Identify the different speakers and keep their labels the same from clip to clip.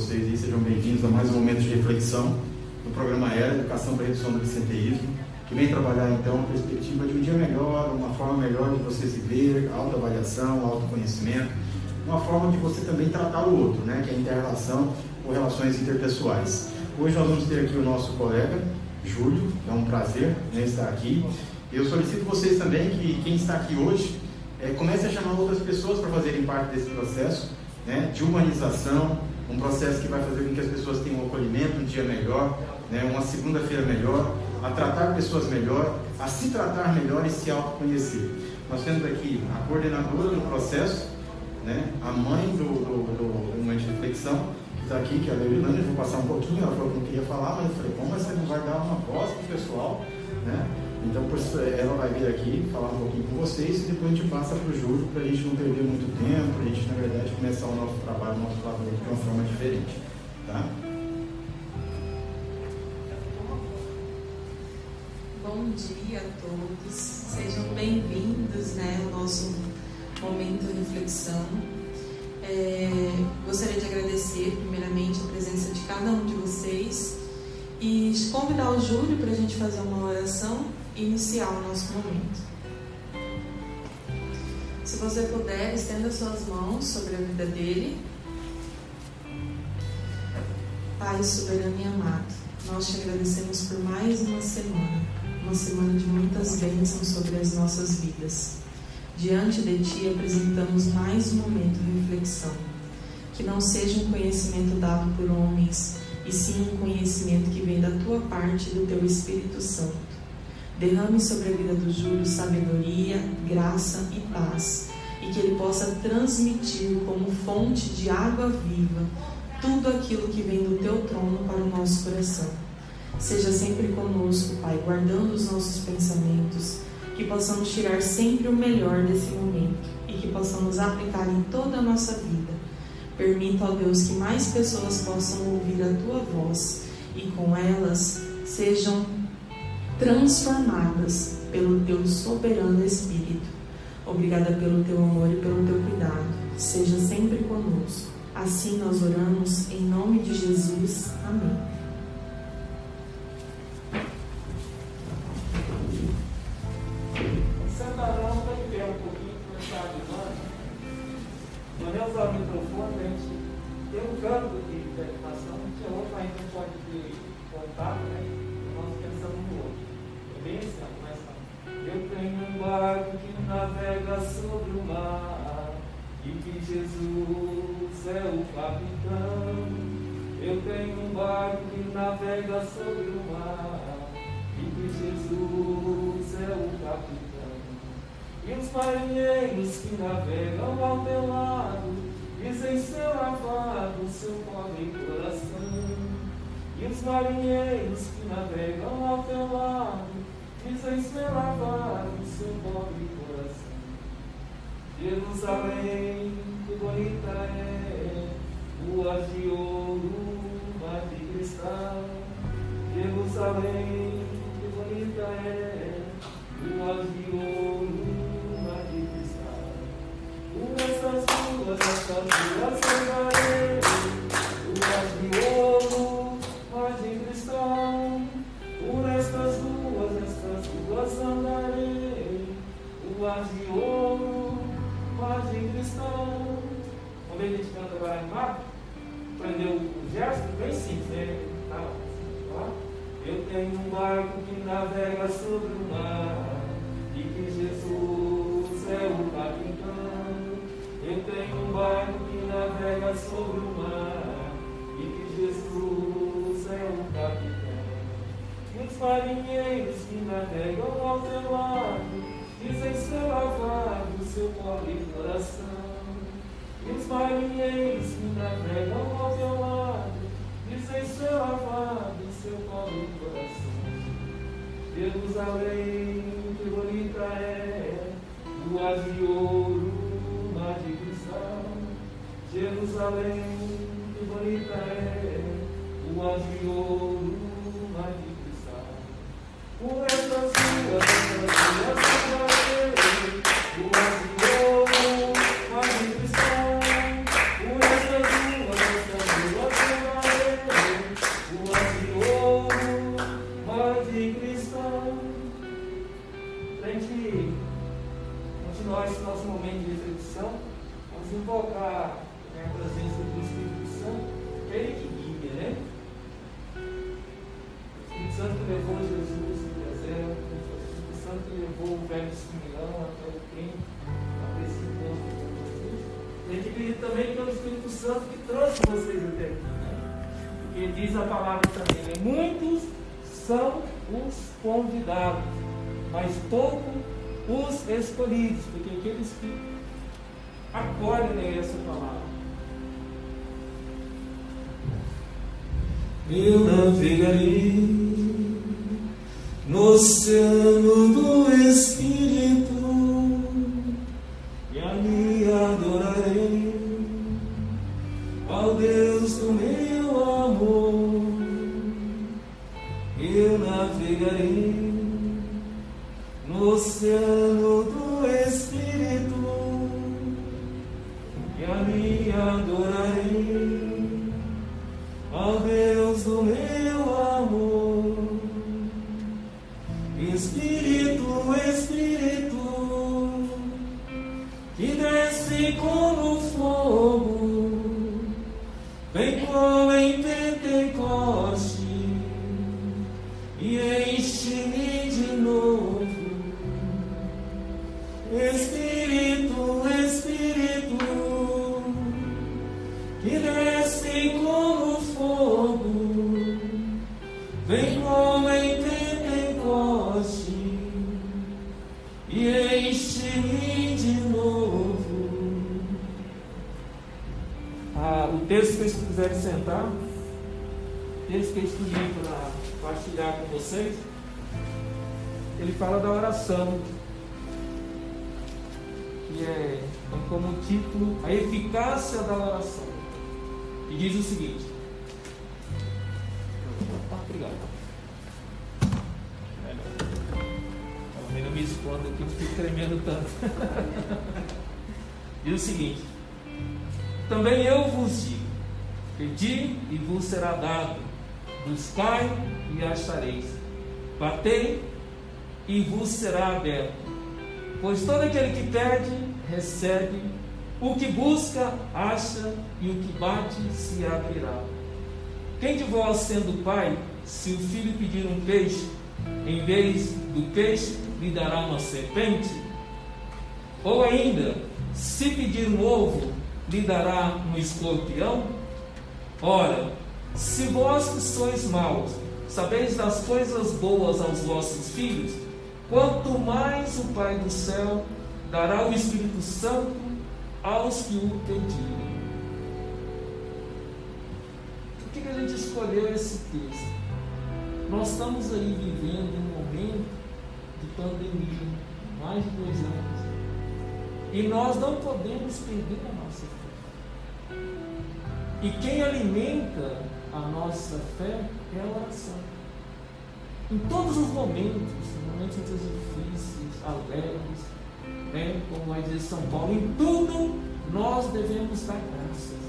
Speaker 1: vocês e sejam bem-vindos a mais um momento de reflexão do programa ERA, Educação para a Redução do Absenteísmo, que vem trabalhar então a perspectiva de um dia melhor, uma forma melhor de você se ver, autoavaliação, autoconhecimento, uma forma de você também tratar o outro, né, que é a inter-relação ou relações interpessoais. Hoje nós vamos ter aqui o nosso colega, Júlio, é um prazer né, estar aqui. Eu solicito vocês também que quem está aqui hoje é, comece a chamar outras pessoas para fazerem parte desse processo né, de humanização, um processo que vai fazer com que as pessoas tenham um acolhimento, um dia melhor, né, uma segunda-feira melhor, a tratar pessoas melhor, a se tratar melhor e se autoconhecer. Nós temos aqui a coordenadora do processo, né, a mãe do, do, momento de reflexão, que está aqui, que é a Leilani, eu vou passar um pouquinho, ela falou que não queria falar, mas eu falei, como você não vai dar uma voz para o pessoal, né? Então, ela vai vir aqui falar um pouquinho com vocês e depois a gente passa para o Júlio para a gente não perder muito tempo, para a gente, na verdade, começar o nosso trabalho, o nosso trabalho de uma forma diferente. Tá?
Speaker 2: Bom dia a todos, sejam bem-vindos né, ao nosso momento de reflexão. É, gostaria de agradecer, primeiramente, a presença de cada um de vocês e convidar o Júlio para a gente fazer uma oração iniciar o nosso momento. Se você puder, estenda suas mãos sobre a vida dele. Pai soberano e amado, nós te agradecemos por mais uma semana, uma semana de muitas bênçãos sobre as nossas vidas. Diante de ti apresentamos mais um momento de reflexão. Que não seja um conhecimento dado por homens, e sim um conhecimento que vem da tua parte e do teu Espírito Santo Derrame sobre a vida do Júlio sabedoria, graça e paz, e que ele possa transmitir como fonte de água viva tudo aquilo que vem do teu trono para o nosso coração. Seja sempre conosco, Pai, guardando os nossos pensamentos, que possamos tirar sempre o melhor desse momento e que possamos aplicar em toda a nossa vida. Permita, ó Deus, que mais pessoas possam ouvir a tua voz e com elas sejam transformadas pelo teu soberano Espírito. Obrigada pelo teu amor e pelo teu cuidado. Seja sempre conosco. Assim nós oramos em nome de Jesus. Amém.
Speaker 3: Sentarão para ver um pouquinho começar a dinâmica. Vamos usar o microfone, a gente tem um canto de meditação, tinha outro contato, né? Eu tenho um barco que navega sobre o mar e que Jesus é o capitão. Eu tenho um barco que navega sobre o mar e que Jesus é o capitão. E os marinheiros que navegam ao teu lado dizem ser lavado seu pobre coração. E os marinheiros que navegam ao teu lado ser lavado seu pobre coração. Jerusalém, que bonita é, ruas de ouro, mar de cristal. Jerusalém, que bonita é, ruas de ouro, mar de cristal. Por essas ruas, essas ruas ruas A gente canta agora animado, aprendeu o gesto bem simples, né? Tá lá. Eu tenho um barco que navega sobre o mar, e que Jesus é o capitão. Eu tenho um barco que navega sobre o mar, e que Jesus é o capitão os marinheiros que navegam ao teu lado dizem ser lavado seu pobre coração. E os marinheiros que navegam ao teu lado dizem ser lavado seu pobre coração. Jerusalém, que bonita é, ruas de ouro, mar de cristal. Jerusalém, que bonita é, ruas de ouro, mar de por essas ruas, também, muitos são os convidados, mas poucos os escolhidos, porque aqueles que acolhem essa palavra.
Speaker 4: Eu navegarei no oceano do Espírito
Speaker 3: Ah, o texto que vocês quiserem sentar, o texto que eu escolhi para partilhar com vocês, ele fala da oração, que é, tem como título a eficácia da oração. E diz o seguinte. Obrigado. Pelo eu me escondo aqui, não fico tremendo tanto. diz o seguinte. Também eu vos digo: pedi e vos será dado, buscai e achareis, batei e vos será aberto. Pois todo aquele que pede, recebe, o que busca, acha, e o que bate, se abrirá. Quem de vós, sendo pai, se o filho pedir um peixe, em vez do peixe, lhe dará uma serpente? Ou ainda, se pedir um ovo, lhe dará um escorpião? Ora, se vós que sois maus, sabeis das coisas boas aos vossos filhos, quanto mais o Pai do céu dará o Espírito Santo aos que o pedirem. Por que, que a gente escolheu esse texto? Nós estamos aí vivendo um momento de pandemia, mais de dois anos. E nós não podemos perder a nossa fé. E quem alimenta a nossa fé é a oração. Em todos os momentos, momentos difíceis, alegres, né? como vai dizer São Paulo, em tudo nós devemos dar graças.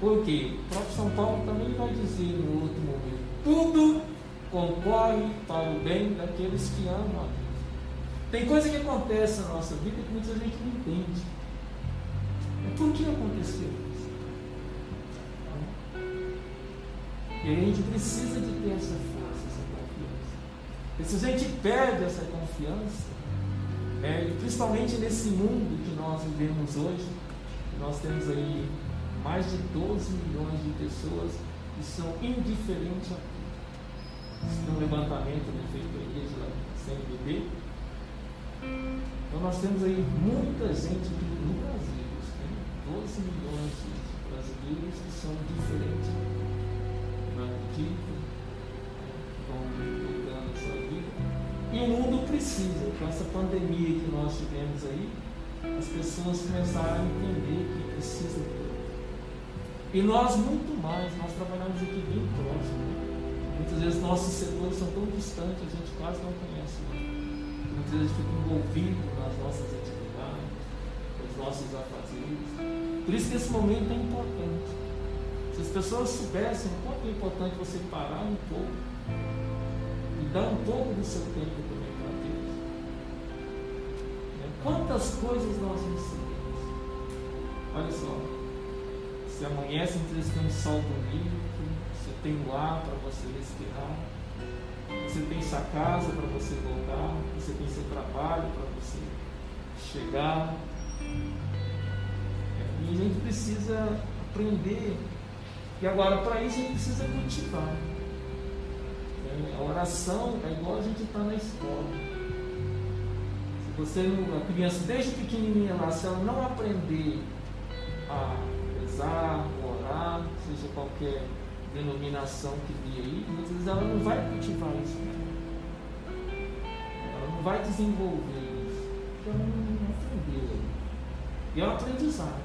Speaker 3: Por quê? O próprio São Paulo também vai dizer no outro momento: tudo concorre para o bem daqueles que amam a Deus. Tem coisa que acontece na nossa vida que muita gente não entende. Por que aconteceu isso? E a gente precisa de ter essa força, essa confiança. E se a gente perde essa confiança, é, principalmente nesse mundo que nós vivemos hoje, nós temos aí mais de 12 milhões de pessoas que são indiferentes a tudo. Tem um levantamento né, feito pela igreja CNBB. Então nós temos aí muita gente no Brasil, tem 12 milhões de brasileiros que são diferentes. Não acreditam, vão mudando a sua vida. E o mundo precisa, com essa pandemia que nós tivemos aí, as pessoas começaram a entender que precisa de Deus. E nós muito mais, nós trabalhamos aqui bem próximo. Né? Muitas vezes nossos setores são tão distantes, a gente quase não conhece. Né? Muitas vezes fica envolvido nas nossas atividades, nos nossos afazeres. Por isso que esse momento é importante. Se as pessoas soubessem o quanto é importante você parar um pouco e dar um pouco do seu tempo também para Deus. Quantas coisas nós recebemos? Olha só, você amanhece, muitas vezes tem um sol bonito, você tem o ar para você respirar, Você tem sua casa para você voltar, você tem seu trabalho para você chegar. E a gente precisa aprender. E agora, para isso, a gente precisa cultivar. A oração é igual a gente está na escola. Se você a criança desde pequenininha lá, se ela não aprender a rezar, orar, seja qualquer denominação que vi aí, muitas vezes ela não vai cultivar isso. Né? Ela não vai desenvolver isso. Porque ela não aprendeu. E é um aprendizado.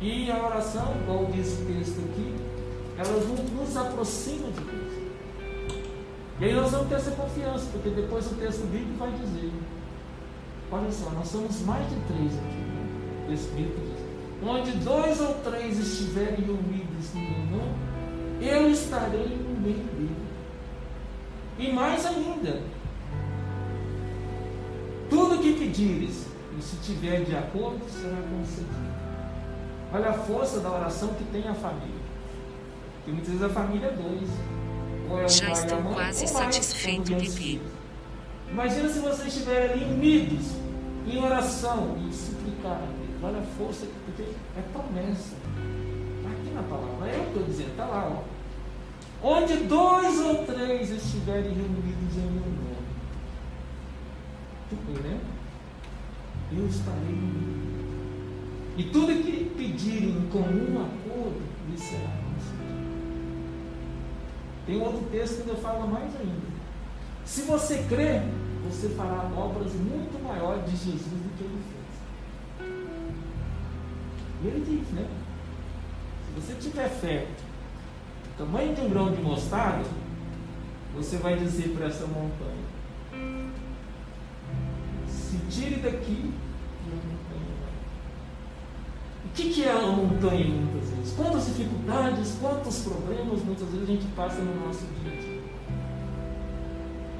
Speaker 3: E a oração, igual diz o texto aqui, ela nos aproxima de Deus. E aí nós vamos ter essa confiança, porque depois o texto bíblico vai dizer. Olha só, nós somos mais de três aqui. Né? O texto bíblico diz. Onde dois ou três estiverem unidos no meu nome, eu estarei no meio dele. E mais ainda, tudo que pedires, e se tiver de acordo, será concedido. Olha a força da oração que tem a família. Porque muitas vezes a família é dois. Ou é um
Speaker 5: Já
Speaker 3: pai
Speaker 5: estou
Speaker 3: e a mãe,
Speaker 5: quase satisfeito,
Speaker 3: filhos. Imagina se vocês estiverem ali unidos em oração e suplicar. Olha a força, porque é promessa. Está aqui na palavra. É eu que estou dizendo, está lá. Ó. Onde dois ou três estiverem reunidos em meu nome. Tudo, né? Eu estarei no meio. E tudo que pedirem em comum acordo, lhe será concedido. Tem outro texto que ainda fala mais ainda. Se você crer, você fará obras muito maiores de Jesus do que ele fez. Ele diz, né? Se você tiver fé, tamanho de um grão de mostarda, você vai dizer para essa montanha: se tire daqui e a montanha vai. O que, que é a montanha muitas vezes? Quantas dificuldades, quantos problemas muitas vezes a gente passa no nosso dia a dia.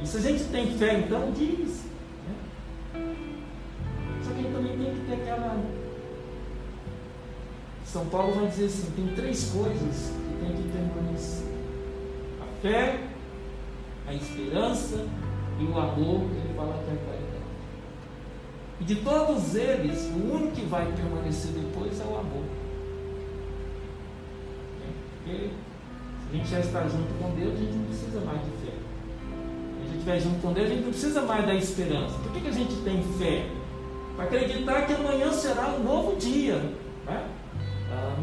Speaker 3: E se a gente tem fé, então diz. Né? Só que a gente também tem que ter aquela. São Paulo vai dizer assim: tem três coisas que tem que permanecer: a fé, a esperança e o amor, ele fala que é a caridade. E de todos eles, o único que vai permanecer depois é o amor. Porque se a gente já está junto com Deus, a gente não precisa mais de fé. Se a gente estiver junto com Deus, a gente não precisa mais da esperança. Por que, que a gente tem fé? Para acreditar que amanhã será um novo dia.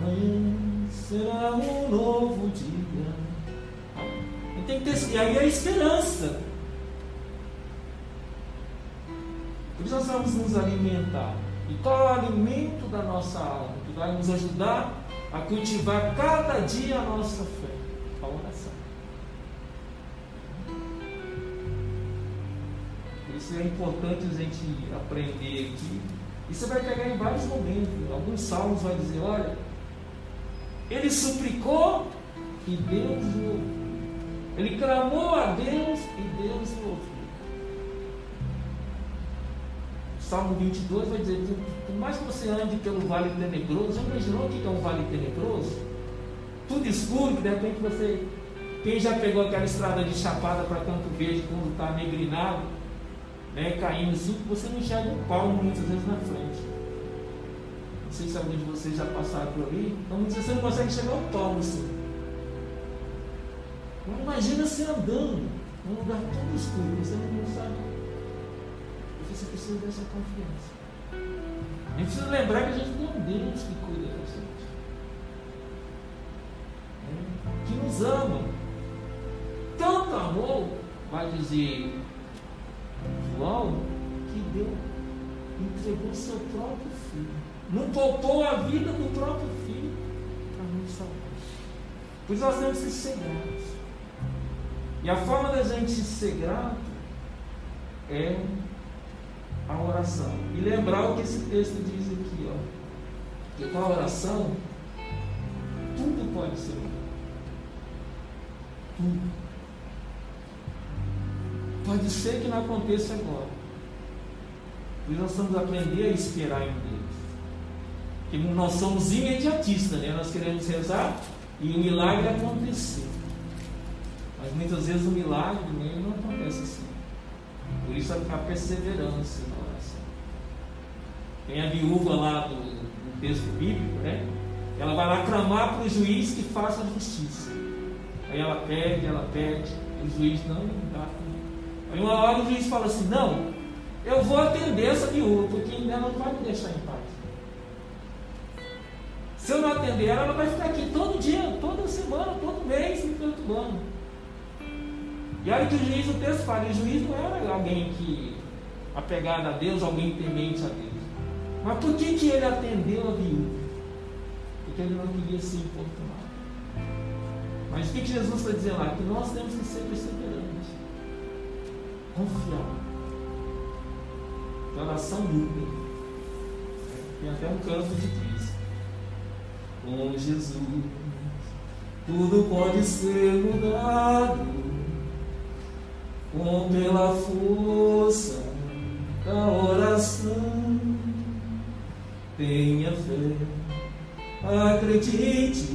Speaker 3: Amanhã será um novo dia. E, tem que ter, e aí a esperança. Por isso nós vamos nos alimentar. E qual é o alimento da nossa alma? Que vai nos ajudar a cultivar cada dia a nossa fé? A oração. Por isso é importante a gente aprender aqui. E você vai pegar em vários momentos. Alguns salmos vai dizer, olha, ele suplicou e Deus o ouviu. Ele clamou a Deus e Deus o ouviu. Salmo 22 vai dizer: por mais que você ande pelo vale tenebroso, já imaginou o que é um vale tenebroso? Tudo escuro, que de repente você. Quem já pegou aquela estrada de chapada para Campo Verde quando está negrinado, né, caindo assim, você não enxerga um palmo muitas vezes na frente. Não sei se algum de vocês já passaram por ali, então muitas vezes você não consegue enxergar um palmo assim. Então, imagina você andando num lugar todo escuro, você não sabe você precisa dessa confiança. A gente precisa lembrar que a gente tem um Deus que cuida da gente. É, que nos ama. Tanto amor, vai dizer João, que deu, entregou seu próprio filho. Não poupou a vida do próprio filho para nos salvar. Por isso nós temos que ser gratos. E a forma da gente ser grato é a oração. E lembrar o que esse texto diz aqui, ó. Que com a oração, tudo pode ser. Tudo. Pode ser que não aconteça agora. Por isso nós vamos aprender a esperar em Deus. Porque nós somos imediatistas, né? Nós queremos rezar e o milagre acontecer. Mas muitas vezes o milagre nem não acontece assim. Por isso a perseverança na oração. Tem a viúva lá do, do texto bíblico, né? Ela vai lá clamar para o juiz que faça justiça. Aí ela pede, ela pede, e o juiz não dá. Aí uma hora o juiz fala assim, não, eu vou atender essa viúva, porque ela não vai me deixar em paz. Se eu não atender ela, ela vai ficar aqui todo dia, toda semana, todo mês me perturbando. E olha que o juiz, o texto fala, o juiz não era alguém que apegado a Deus, alguém temente a Deus. Mas por que, que ele atendeu a viúva? Porque ele não queria se importunar. Mas o que, que Jesus está dizendo lá? Que nós temos que ser perseverantes. Confiar. Que oração muda. Tem até um canto de Cristo. Com Jesus, tudo pode ser mudado. Com pela força da oração. Tenha fé, acredite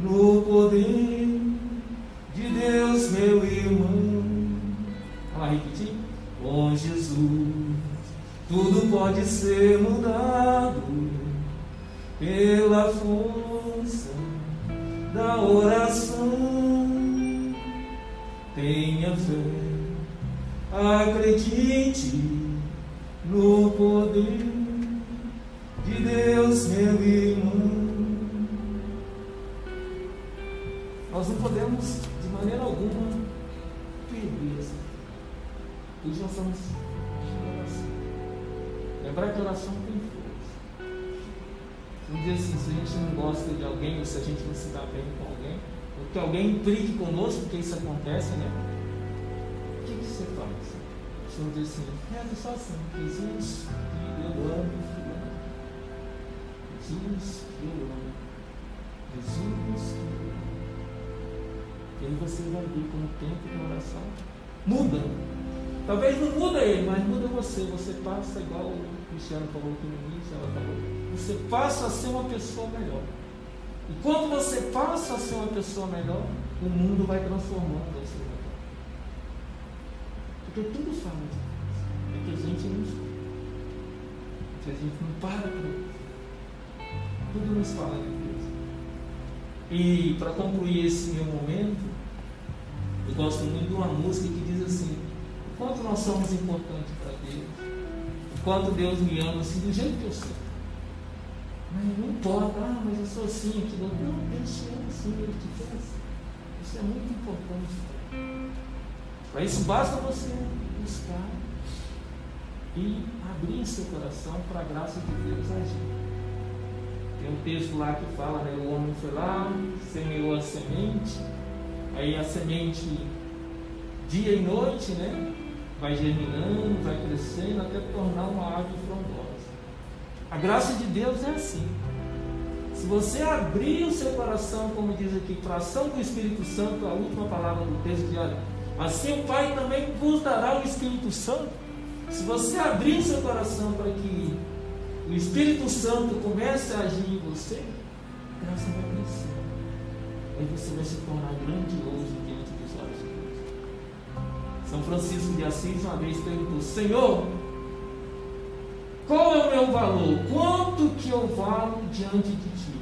Speaker 3: no poder de Deus, meu irmão. Vamos repetir? Com Jesus, tudo pode ser mudado pela força da oração. Tenha fé, acredite no poder de Deus, meu irmão. Nós não podemos, de maneira alguma, perder essa fé. Hoje nós estamos em oração. Lembrar que oração tem. Um dia assim, se a gente não gosta de alguém, ou se a gente não se dá bem com alguém, ou que alguém implique conosco, porque isso acontece, né? O que, que você faz? O Senhor diz assim, reza só assim, Jesus, eu amo fulano. Jesus, eu amo. Jesus, eu amo. E aí você vai ver com o tempo de oração muda. Talvez não muda ele, mas muda você. Você passa igual o Cristiano falou aqui no início, ela falou. Você passa a ser uma pessoa melhor. E quando você passa a ser uma pessoa melhor, o mundo vai transformando você. Porque tudo Deus. É que a gente não. Que a gente não para para Tudo nos fala de Deus. E para concluir esse meu momento, eu gosto muito de uma música que diz assim: quanto nós somos importantes para Deus, quanto Deus me ama assim, do jeito que eu sou. Mas não importa, ah, mas eu sou assim, aquilo. Não, Deus te ama assim, Ele te fez. Isso é muito importante. Para isso basta você buscar e abrir seu coração para a graça de Deus agir. Tem um texto lá que fala, né? O homem foi lá, semeou a semente, aí a semente, dia e noite, né? Vai germinando, vai crescendo até tornar uma árvore frondosa. A graça de Deus é assim. Se você abrir o seu coração, como diz aqui, para a ação do Espírito Santo, a última palavra do texto de olha, assim o Pai também vos dará o Espírito Santo. Se você abrir o seu coração para que o Espírito Santo comece a agir em você, a graça vai crescer. Aí você vai se tornar grandioso São Francisco de Assis uma vez perguntou: Senhor, qual é o meu valor? Quanto que eu valo diante de ti?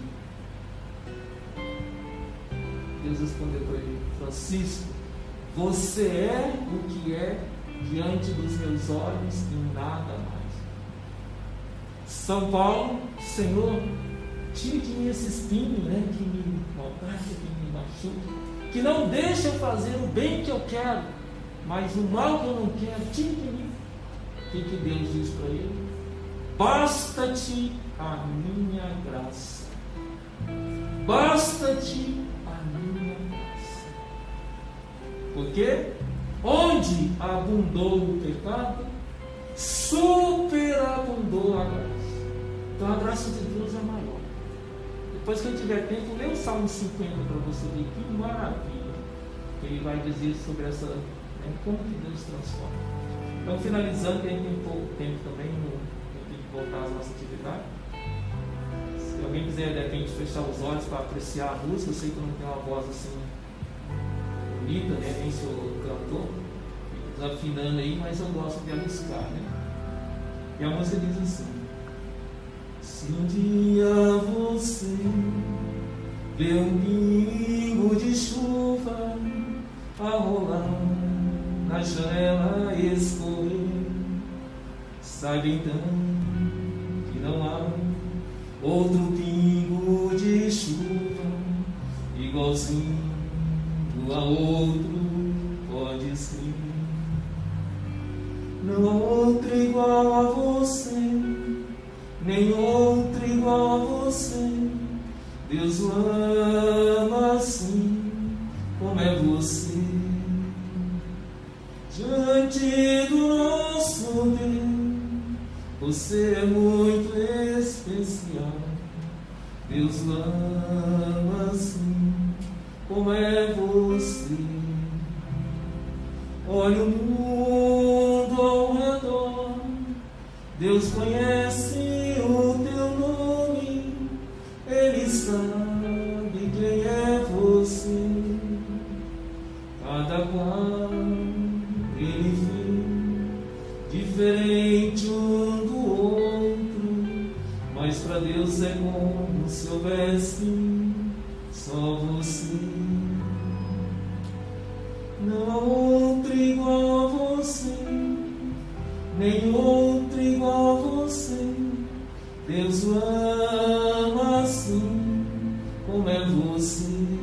Speaker 3: Deus respondeu para ele: Francisco, você é o que é diante dos meus olhos e nada mais. São Paulo, Senhor, tire de mim esse espinho né, que me maltrata, que me machuca, que não deixa eu fazer o bem que eu quero, mas o mal que eu não quero, tire de mim. O que, que Deus diz para ele? Basta-te a minha graça. Basta-te a minha graça. Porque onde abundou o pecado, superabundou a graça. Então a graça de Deus é maior. Depois que eu tiver tempo, lê o Salmo 50 para você ver que maravilha. Ele vai dizer sobre essa, né? Como que Deus transforma. Então, finalizando, que a gente tem pouco tempo também, eu tenho que voltar às nossas atividades. Se alguém quiser, de repente, fechar os olhos para apreciar a música, eu sei que eu não tenho uma voz assim bonita, né? Nem sou cantor, afinando aí, mas eu gosto de arriscar, né? E a música diz assim. Se um dia você veio me janela escorrer, está então que não há outro assim como é você. Olha o mundo ao redor, Deus conhece. ama assim como é você.